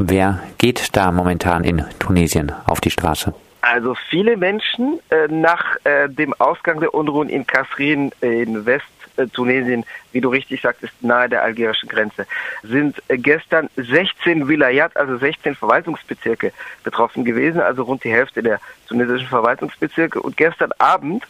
Wer geht da momentan in Tunesien auf die Straße? Also viele Menschen äh, nach äh, dem Ausgang der Unruhen in Kasrin in West-Tunesien, wie du richtig sagtest, nahe der algerischen Grenze, sind äh, gestern 16 Wilayat, also 16 Verwaltungsbezirke betroffen gewesen, also rund die Hälfte der tunesischen Verwaltungsbezirke. Und gestern Abend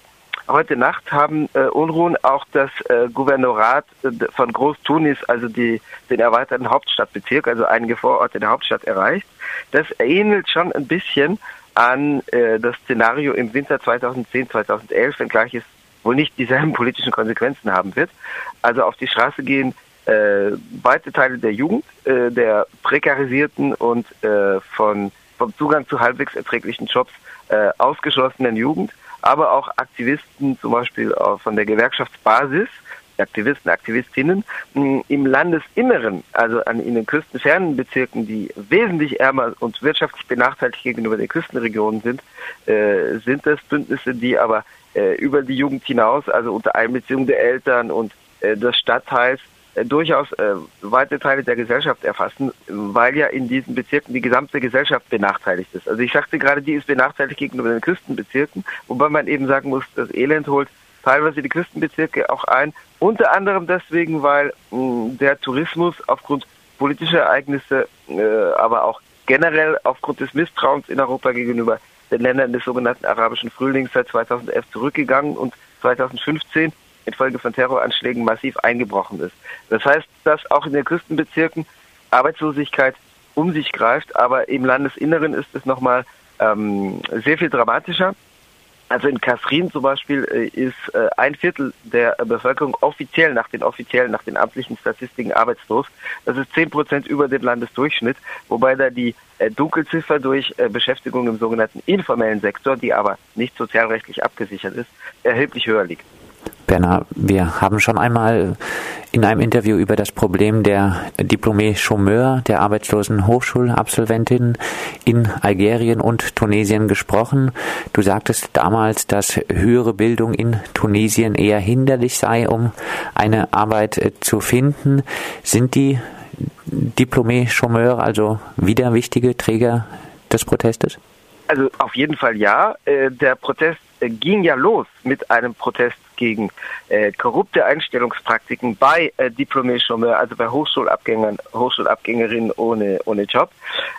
Heute Nacht haben äh, Unruhen auch das äh, Gouvernorat äh, von Groß-Tunis, also die, den erweiterten Hauptstadtbezirk, also einige Vororte der Hauptstadt erreicht. Das ähnelt schon ein bisschen an äh, das Szenario im Winter 2010, 2011, wenngleich es wohl nicht dieselben politischen Konsequenzen haben wird. Also auf die Straße gehen äh, weite Teile der Jugend, äh, der prekarisierten und äh, von, vom Zugang zu halbwegs erträglichen Jobs äh, ausgeschlossenen Jugend aber auch Aktivisten, zum Beispiel von der Gewerkschaftsbasis, Aktivisten, Aktivistinnen im Landesinneren, also an, in den küstenfernen Bezirken, die wesentlich ärmer und wirtschaftlich benachteiligt gegenüber den Küstenregionen sind, äh, sind das Bündnisse, die aber äh, über die Jugend hinaus, also unter Einbeziehung der Eltern und äh, des Stadtteils, durchaus äh, weite Teile der Gesellschaft erfassen, weil ja in diesen Bezirken die gesamte Gesellschaft benachteiligt ist. Also ich sagte gerade, die ist benachteiligt gegenüber den Küstenbezirken, wobei man eben sagen muss, das Elend holt teilweise die Küstenbezirke auch ein, unter anderem deswegen, weil mh, der Tourismus aufgrund politischer Ereignisse, äh, aber auch generell aufgrund des Misstrauens in Europa gegenüber den Ländern des sogenannten arabischen Frühlings seit 2011 zurückgegangen und 2015 infolge von Terroranschlägen massiv eingebrochen ist. Das heißt, dass auch in den Küstenbezirken Arbeitslosigkeit um sich greift, aber im Landesinneren ist es nochmal ähm, sehr viel dramatischer. Also in Kasrin zum Beispiel äh, ist äh, ein Viertel der Bevölkerung offiziell nach den offiziellen, nach den amtlichen Statistiken arbeitslos. Das ist zehn Prozent über dem Landesdurchschnitt, wobei da die äh, Dunkelziffer durch Beschäftigung im sogenannten informellen Sektor, die aber nicht sozialrechtlich abgesichert ist, erheblich höher liegt. Bernhard, wir haben schon einmal in einem Interview über das Problem der Diplomé-Chômeur, der arbeitslosen Hochschulabsolventin in Algerien und Tunesien gesprochen. Du sagtest damals, dass höhere Bildung in Tunesien eher hinderlich sei, um eine Arbeit äh, zu finden. Sind die Diplomé-Chômeur also wieder wichtige Träger des Protestes? Also auf jeden Fall ja. Äh, der Protest ging ja los mit einem Protest gegen äh, korrupte Einstellungspraktiken bei äh, Diplomé Chômeur, also bei Hochschulabgängern, Hochschulabgängerinnen ohne, ohne Job.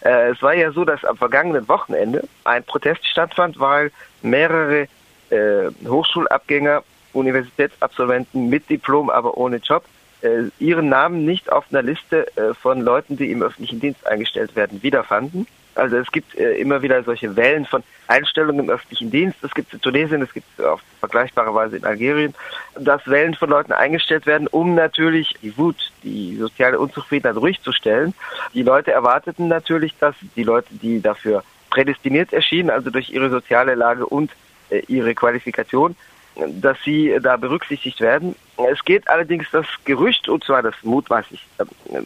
Äh, es war ja so, dass am vergangenen Wochenende ein Protest stattfand, weil mehrere äh, Hochschulabgänger, Universitätsabsolventen mit Diplom, aber ohne Job, äh, ihren Namen nicht auf einer Liste äh, von Leuten, die im öffentlichen Dienst eingestellt werden, wiederfanden. Also es gibt äh, immer wieder solche Wellen von Einstellungen im öffentlichen Dienst. Das gibt es in Tunesien, das gibt es auf vergleichbare Weise in Algerien, dass Wellen von Leuten eingestellt werden, um natürlich die Wut, die soziale Unzufriedenheit ruhig zu stellen. Die Leute erwarteten natürlich, dass die Leute, die dafür prädestiniert erschienen, also durch ihre soziale Lage und äh, ihre Qualifikation, dass sie da berücksichtigt werden. Es geht allerdings das Gerücht, und zwar das mutmaßlich, äh,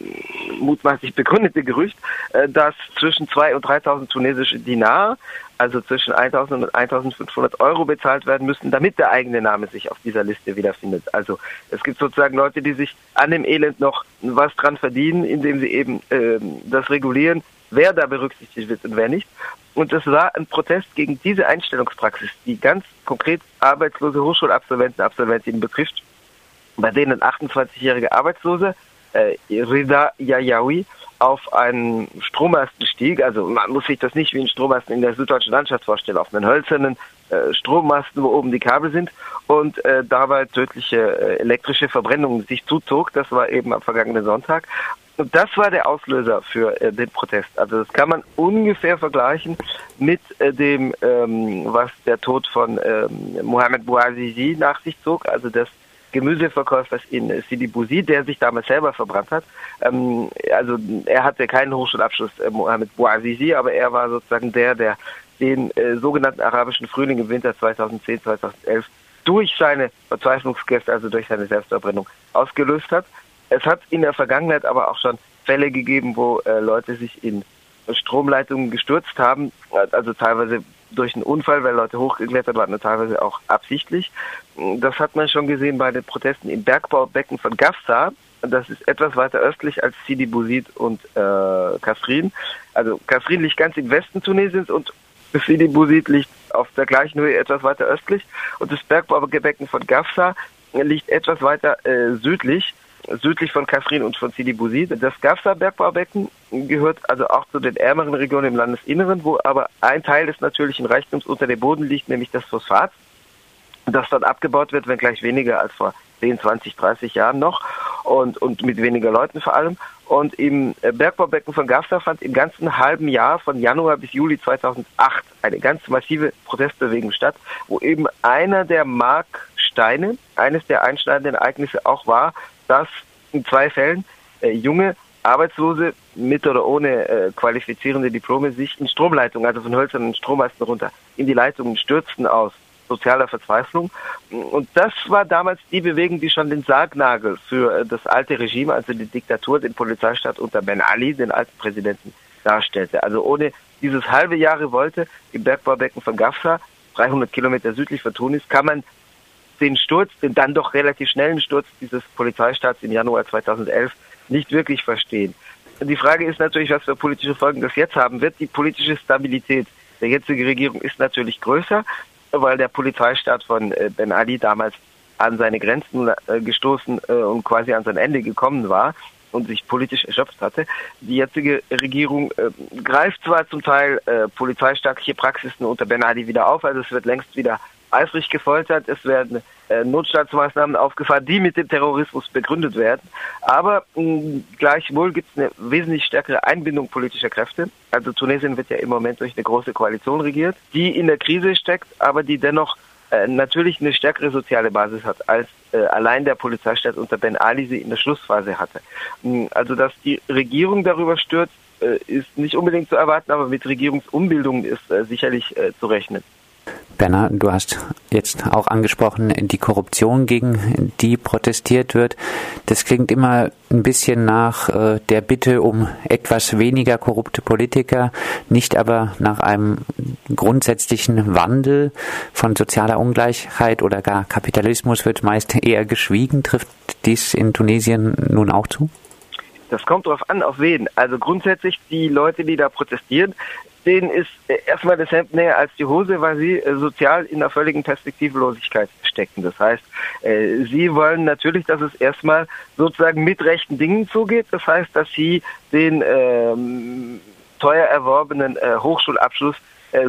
mutmaßlich begründete Gerücht, äh, dass zwischen 2.000 und 3.000 tunesische Dinar, also zwischen 1.000 und 1.500 Euro bezahlt werden müssen, damit der eigene Name sich auf dieser Liste wiederfindet. Also es gibt sozusagen Leute, die sich an dem Elend noch was dran verdienen, indem sie eben äh, das regulieren, wer da berücksichtigt wird und wer nicht. Und es war ein Protest gegen diese Einstellungspraxis, die ganz konkret arbeitslose Hochschulabsolventen, Absolventinnen betrifft, bei denen 28-jährige Arbeitslose, äh, Rida Yayawi, auf einen Strommasten stieg. Also man muss sich das nicht wie ein Strommasten in der süddeutschen Landschaft vorstellen, auf einen hölzernen äh, Strommasten, wo oben die Kabel sind und äh, dabei tödliche äh, elektrische Verbrennungen sich zuzog. Das war eben am vergangenen Sonntag. Und das war der Auslöser für äh, den Protest. Also das kann man ungefähr vergleichen mit äh, dem, ähm, was der Tod von ähm, Mohamed Bouazizi nach sich zog, also des Gemüseverkäufers in äh, Sidi Bouzi, der sich damals selber verbrannt hat. Ähm, also er hatte keinen Hochschulabschluss, äh, Mohamed Bouazizi, aber er war sozusagen der, der den äh, sogenannten arabischen Frühling im Winter 2010, 2011 durch seine Verzweiflungsgäste, also durch seine Selbstverbrennung ausgelöst hat. Es hat in der Vergangenheit aber auch schon Fälle gegeben, wo äh, Leute sich in Stromleitungen gestürzt haben, also teilweise durch einen Unfall, weil Leute hochgeklettert waren teilweise auch absichtlich. Das hat man schon gesehen bei den Protesten im Bergbaubecken von Gafsa, Das ist etwas weiter östlich als Sidi Bouzid und äh, Kasrin. Also Kasrin liegt ganz im Westen Tunesiens und Sidi Bouzid liegt auf der gleichen Höhe etwas weiter östlich. Und das Bergbaugebecken von Gafsa liegt etwas weiter äh, südlich südlich von Kasrin und von Sidi Bouzid. Das Gafsa-Bergbaubecken gehört also auch zu den ärmeren Regionen im Landesinneren, wo aber ein Teil des natürlichen Reichtums unter dem Boden liegt, nämlich das Phosphat, das dort abgebaut wird, wenngleich weniger als vor 10, 20, 30 Jahren noch und, und mit weniger Leuten vor allem. Und im äh, Bergbaubecken von Gafsa fand im ganzen halben Jahr von Januar bis Juli 2008 eine ganz massive Protestbewegung statt, wo eben einer der Marksteine, eines der einschneidenden Ereignisse auch war, dass in zwei Fällen äh, junge Arbeitslose mit oder ohne äh, qualifizierende Diplome sich in Stromleitungen, also von hölzernen Strommasten runter, in die Leitungen stürzten aus sozialer Verzweiflung. Und das war damals die Bewegung, die schon den Sargnagel für äh, das alte Regime, also die Diktatur, den Polizeistaat unter Ben Ali, den alten Präsidenten, darstellte. Also ohne dieses halbe Jahr Revolte im Bergbaubecken von Gafsa, 300 Kilometer südlich von Tunis, kann man den Sturz, den dann doch relativ schnellen Sturz dieses Polizeistaats im Januar 2011 nicht wirklich verstehen. Die Frage ist natürlich, was für politische Folgen das jetzt haben wird. Die politische Stabilität der jetzigen Regierung ist natürlich größer, weil der Polizeistaat von äh, Ben Ali damals an seine Grenzen äh, gestoßen äh, und quasi an sein Ende gekommen war und sich politisch erschöpft hatte. Die jetzige Regierung äh, greift zwar zum Teil äh, polizeistaatliche Praxisen unter Ben Ali wieder auf, also es wird längst wieder eifrig gefoltert, es werden äh, Notstandsmaßnahmen aufgefahren, die mit dem Terrorismus begründet werden. Aber mh, gleichwohl gibt es eine wesentlich stärkere Einbindung politischer Kräfte. Also Tunesien wird ja im Moment durch eine große Koalition regiert, die in der Krise steckt, aber die dennoch äh, natürlich eine stärkere soziale Basis hat, als äh, allein der Polizeistaat unter Ben Ali sie in der Schlussphase hatte. Also dass die Regierung darüber stürzt, äh, ist nicht unbedingt zu erwarten, aber mit Regierungsumbildungen ist äh, sicherlich zu rechnen. Berner, du hast jetzt auch angesprochen, die Korruption, gegen die protestiert wird. Das klingt immer ein bisschen nach äh, der Bitte um etwas weniger korrupte Politiker, nicht aber nach einem grundsätzlichen Wandel von sozialer Ungleichheit oder gar Kapitalismus wird meist eher geschwiegen. Trifft dies in Tunesien nun auch zu? Das kommt darauf an, auf wen. Also grundsätzlich die Leute, die da protestieren, denen ist äh, erstmal das Hemd näher als die Hose, weil sie äh, sozial in einer völligen Perspektivlosigkeit stecken. Das heißt, äh, sie wollen natürlich, dass es erstmal sozusagen mit rechten Dingen zugeht. Das heißt, dass sie den ähm, teuer erworbenen äh, Hochschulabschluss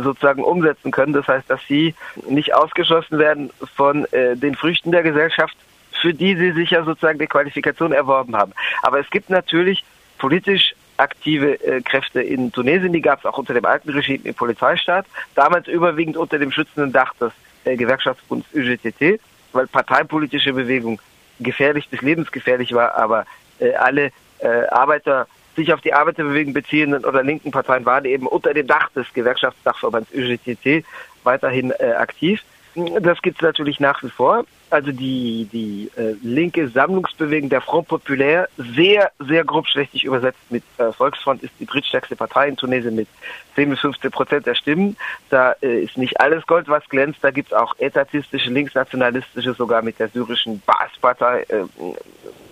sozusagen umsetzen können. Das heißt, dass sie nicht ausgeschlossen werden von äh, den Früchten der Gesellschaft, für die sie sich ja sozusagen die Qualifikation erworben haben. Aber es gibt natürlich politisch aktive äh, Kräfte in Tunesien, die gab es auch unter dem alten Regime im Polizeistaat, damals überwiegend unter dem schützenden Dach des äh, Gewerkschaftsbunds UGTT, weil parteipolitische Bewegung gefährlich bis lebensgefährlich war, aber äh, alle äh, Arbeiter sich auf die Arbeiterbewegung beziehenden oder linken Parteien waren eben unter dem Dach des Gewerkschaftsdachverbands UGTT weiterhin äh, aktiv. Das gibt es natürlich nach wie vor. Also die, die äh, linke Sammlungsbewegung der Front Populaire, sehr, sehr grobschlächtig übersetzt mit äh, Volksfront, ist die drittstärkste Partei in Tunesien mit 10 bis 15 Prozent der Stimmen. Da äh, ist nicht alles Gold, was glänzt. Da gibt es auch etatistische, linksnationalistische, sogar mit der syrischen Baas-Partei äh,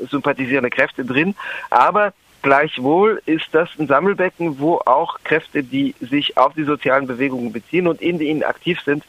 sympathisierende Kräfte drin. Aber Gleichwohl ist das ein Sammelbecken, wo auch Kräfte, die sich auf die sozialen Bewegungen beziehen und in ihnen aktiv sind,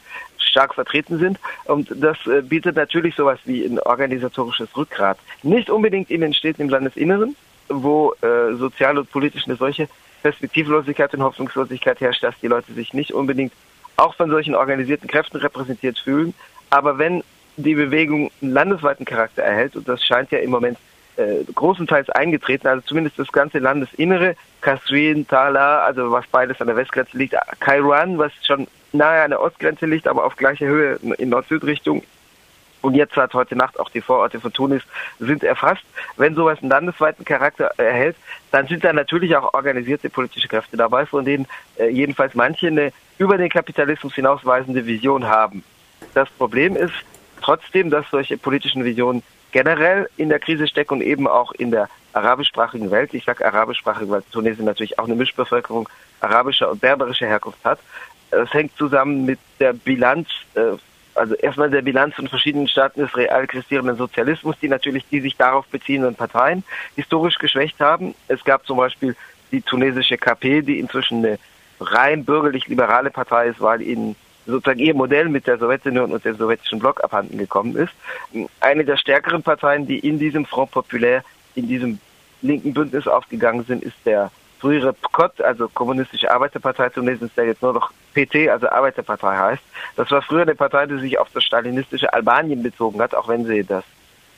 stark vertreten sind. Und das äh, bietet natürlich sowas wie ein organisatorisches Rückgrat. Nicht unbedingt in den Städten im Landesinneren, wo äh, sozial und politisch eine solche Perspektivlosigkeit und Hoffnungslosigkeit herrscht, dass die Leute sich nicht unbedingt auch von solchen organisierten Kräften repräsentiert fühlen. Aber wenn die Bewegung einen landesweiten Charakter erhält, und das scheint ja im Moment äh, großenteils eingetreten, also zumindest das ganze Landesinnere, Kasrin, Tala, also was beides an der Westgrenze liegt, Kairouan, was schon nahe an der Ostgrenze liegt, aber auf gleicher Höhe in Nord-Süd-Richtung. Und jetzt hat heute Nacht auch die Vororte von Tunis sind erfasst. Wenn sowas einen landesweiten Charakter erhält, dann sind da natürlich auch organisierte politische Kräfte dabei, von denen äh, jedenfalls manche eine über den Kapitalismus hinausweisende Vision haben. Das Problem ist trotzdem, dass solche politischen Visionen generell in der Krise stecken und eben auch in der arabischsprachigen Welt. Ich sage arabischsprachig, weil Tunesien natürlich auch eine Mischbevölkerung arabischer und berberischer Herkunft hat. Es hängt zusammen mit der Bilanz äh, also erstmal der Bilanz von verschiedenen Staaten des real existierenden Sozialismus, die natürlich die sich darauf beziehenden Parteien historisch geschwächt haben. Es gab zum Beispiel die tunesische KP, die inzwischen eine rein bürgerlich-liberale Partei ist, weil ihnen sozusagen ihr Modell mit der Sowjetunion und dem sowjetischen Block abhanden gekommen ist. Eine der stärkeren Parteien, die in diesem Front Populaire, in diesem linken Bündnis aufgegangen sind, ist der frühere PKOT, also Kommunistische Arbeiterpartei Tunesiens, der jetzt nur noch PT, also Arbeiterpartei heißt. Das war früher eine Partei, die sich auf das stalinistische Albanien bezogen hat, auch wenn sie das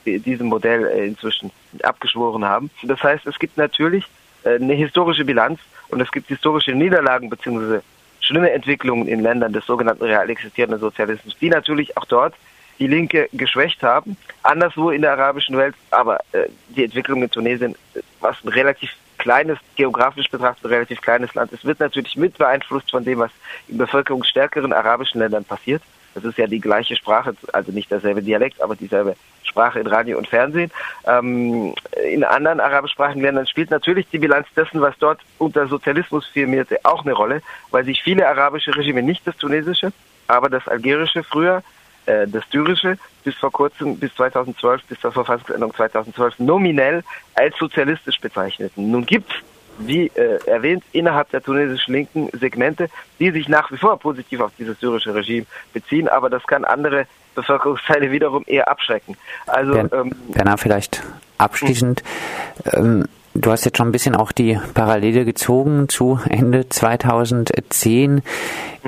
diesem Modell äh, inzwischen abgeschworen haben. Das heißt, es gibt natürlich äh, eine historische Bilanz und es gibt historische Niederlagen bzw. schlimme Entwicklungen in Ländern des sogenannten real existierenden Sozialismus, die natürlich auch dort die Linke geschwächt haben. Anderswo in der arabischen Welt, aber äh, die Entwicklung in Tunesien, was ein relativ kleines, geografisch betrachtet relativ kleines Land ist, wird natürlich mit beeinflusst von dem, was in bevölkerungsstärkeren arabischen Ländern passiert. Das ist ja die gleiche Sprache, also nicht derselbe Dialekt, aber dieselbe Sprache in Radio und Fernsehen. Ähm, in anderen arabischsprachigen Ländern spielt natürlich die Bilanz dessen, was dort unter Sozialismus firmierte, auch eine Rolle, weil sich viele arabische Regime, nicht das tunesische, aber das algerische früher, äh, das syrische, bis vor kurzem, bis 2012, bis zur Verfassungsänderung 2012, nominell als sozialistisch bezeichneten. Nun gibt es wie äh, erwähnt, innerhalb der tunesischen linken Segmente, die sich nach wie vor positiv auf dieses syrische Regime beziehen, aber das kann andere Bevölkerungsteile wiederum eher abschrecken. Also Bern, ähm, Bernhard, vielleicht abschließend, ähm, du hast jetzt schon ein bisschen auch die Parallele gezogen zu Ende 2010.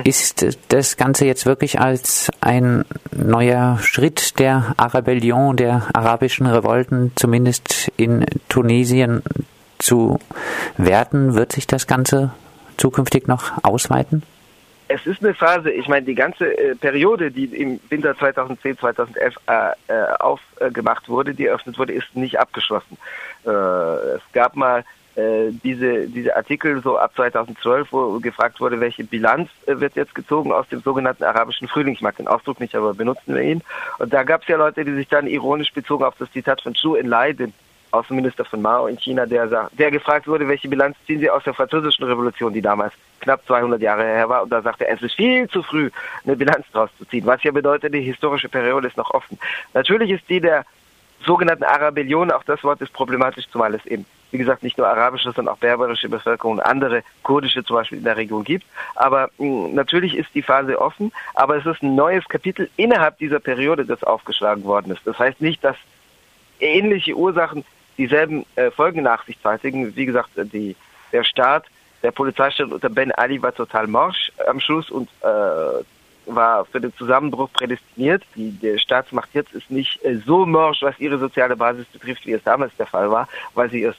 Ist das Ganze jetzt wirklich als ein neuer Schritt der Arabellion, der arabischen Revolten, zumindest in Tunesien zu werten? Wird sich das Ganze zukünftig noch ausweiten? Es ist eine Phase, ich meine, die ganze äh, Periode, die im Winter 2010, 2011 äh, äh, aufgemacht wurde, die eröffnet wurde, ist nicht abgeschlossen. Äh, es gab mal äh, diese, diese Artikel so ab 2012, wo gefragt wurde, welche Bilanz äh, wird jetzt gezogen aus dem sogenannten arabischen Frühling. Ich mag den Ausdruck nicht, aber benutzen wir ihn. Und da gab es ja Leute, die sich dann ironisch bezogen auf das Zitat von Zhou Enlai, den Außenminister von Mao in China, der, der gefragt wurde, welche Bilanz ziehen Sie aus der französischen Revolution, die damals knapp 200 Jahre her war. Und da sagte er, es ist viel zu früh, eine Bilanz daraus zu ziehen. Was ja bedeutet, die historische Periode ist noch offen. Natürlich ist die der sogenannten Arabellion, auch das Wort ist problematisch, zumal es eben, wie gesagt, nicht nur arabische, sondern auch berberische Bevölkerung und andere kurdische zum Beispiel in der Region gibt. Aber mh, hm, natürlich ist die Phase offen, aber es ist ein neues Kapitel innerhalb dieser Periode, das aufgeschlagen worden ist. Das heißt nicht, dass ähnliche Ursachen dieselben äh, Folgen nach sich zeitigen. Wie gesagt, die, der Staat, der Polizeistaat unter Ben Ali war total morsch am Schluss und äh, war für den Zusammenbruch prädestiniert. Die, die Staatsmacht jetzt ist nicht äh, so morsch, was ihre soziale Basis betrifft, wie es damals der Fall war, weil sie es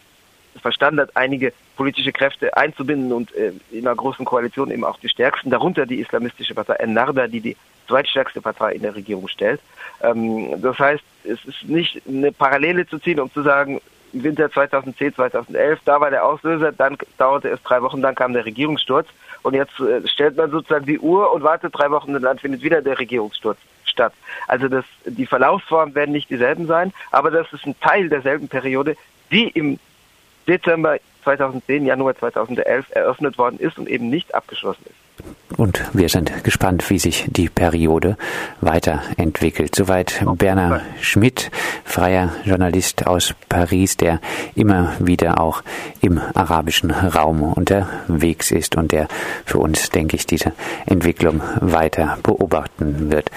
verstanden hat, einige politische Kräfte einzubinden und äh, in einer großen Koalition eben auch die stärksten, darunter die islamistische Partei Ennarda, die die zweitstärkste Partei in der Regierung stellt. Ähm, das heißt, es ist nicht eine Parallele zu ziehen, um zu sagen, im Winter 2010, 2011, da war der Auslöser, dann dauerte es drei Wochen, dann kam der Regierungssturz und jetzt äh, stellt man sozusagen die Uhr und wartet drei Wochen und dann findet wieder der Regierungssturz statt. Also das, die Verlaufsformen werden nicht dieselben sein, aber das ist ein Teil derselben Periode, die im Dezember 2010, Januar 2011 eröffnet worden ist und eben nicht abgeschlossen ist. Und wir sind gespannt, wie sich die Periode weiterentwickelt. Soweit Bernhard Schmidt, freier Journalist aus Paris, der immer wieder auch im arabischen Raum unterwegs ist und der für uns, denke ich, diese Entwicklung weiter beobachten wird.